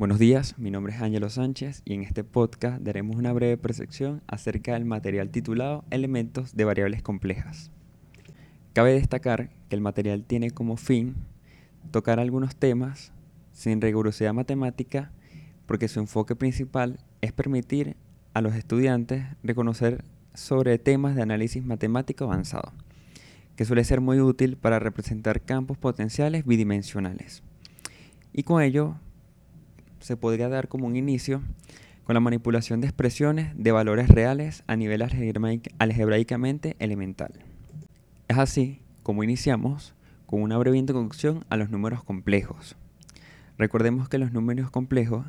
Buenos días, mi nombre es Ángelo Sánchez y en este podcast daremos una breve percepción acerca del material titulado Elementos de variables complejas. Cabe destacar que el material tiene como fin tocar algunos temas sin rigurosidad matemática porque su enfoque principal es permitir a los estudiantes reconocer sobre temas de análisis matemático avanzado, que suele ser muy útil para representar campos potenciales bidimensionales. Y con ello se podría dar como un inicio con la manipulación de expresiones de valores reales a nivel algebraicamente elemental. Es así como iniciamos con una breve introducción a los números complejos. Recordemos que los números complejos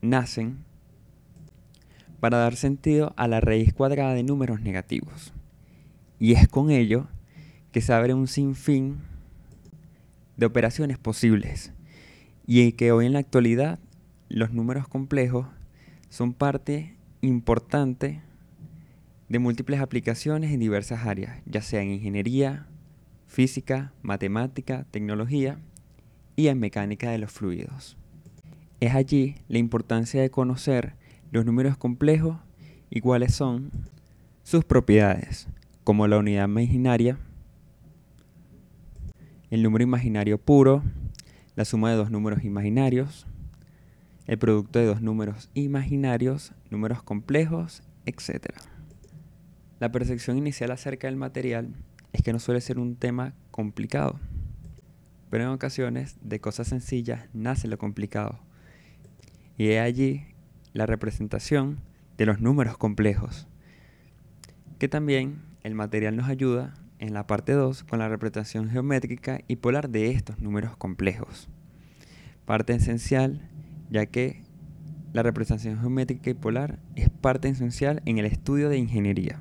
nacen para dar sentido a la raíz cuadrada de números negativos. Y es con ello que se abre un sinfín de operaciones posibles y que hoy en la actualidad los números complejos son parte importante de múltiples aplicaciones en diversas áreas, ya sea en ingeniería, física, matemática, tecnología y en mecánica de los fluidos. Es allí la importancia de conocer los números complejos y cuáles son sus propiedades, como la unidad imaginaria, el número imaginario puro, la suma de dos números imaginarios, el producto de dos números imaginarios, números complejos, etc. La percepción inicial acerca del material es que no suele ser un tema complicado, pero en ocasiones de cosas sencillas nace lo complicado. Y es allí la representación de los números complejos, que también el material nos ayuda en la parte 2 con la representación geométrica y polar de estos números complejos. Parte esencial ya que la representación geométrica y polar es parte esencial en el estudio de ingeniería.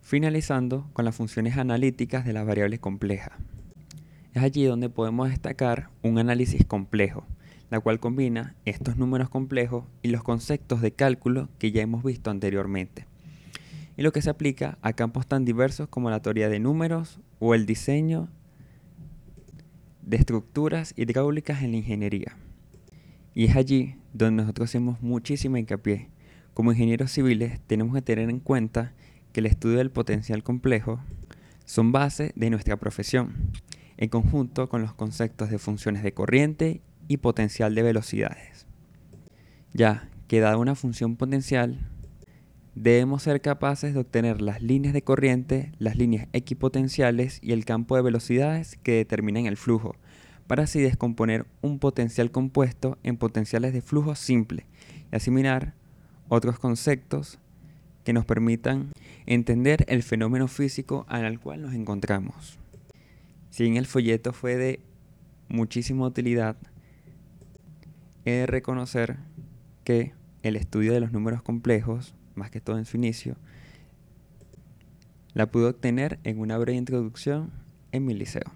Finalizando con las funciones analíticas de las variables complejas. Es allí donde podemos destacar un análisis complejo, la cual combina estos números complejos y los conceptos de cálculo que ya hemos visto anteriormente, y lo que se aplica a campos tan diversos como la teoría de números o el diseño de estructuras hidráulicas en la ingeniería. Y es allí donde nosotros hacemos muchísima hincapié. Como ingenieros civiles tenemos que tener en cuenta que el estudio del potencial complejo son base de nuestra profesión, en conjunto con los conceptos de funciones de corriente y potencial de velocidades. Ya que dada una función potencial, debemos ser capaces de obtener las líneas de corriente, las líneas equipotenciales y el campo de velocidades que determinan el flujo, para así descomponer un potencial compuesto en potenciales de flujo simple y asimilar otros conceptos que nos permitan entender el fenómeno físico al cual nos encontramos. Si en el folleto fue de muchísima utilidad, he de reconocer que el estudio de los números complejos, más que todo en su inicio, la pude obtener en una breve introducción en mi liceo.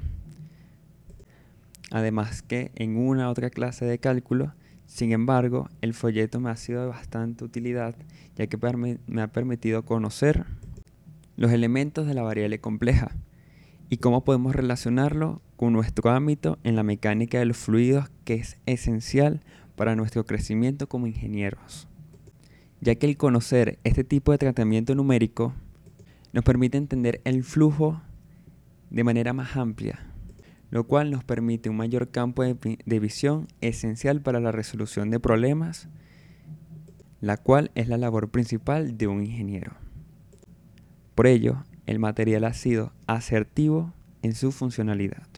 Además que en una otra clase de cálculo, sin embargo, el folleto me ha sido de bastante utilidad, ya que me ha permitido conocer los elementos de la variable compleja y cómo podemos relacionarlo con nuestro ámbito en la mecánica de los fluidos, que es esencial para nuestro crecimiento como ingenieros. Ya que el conocer este tipo de tratamiento numérico nos permite entender el flujo de manera más amplia lo cual nos permite un mayor campo de, visión esencial para la resolución de problemas, la cual es la labor principal de un ingeniero. Por ello, el material ha sido asertivo en su funcionalidad.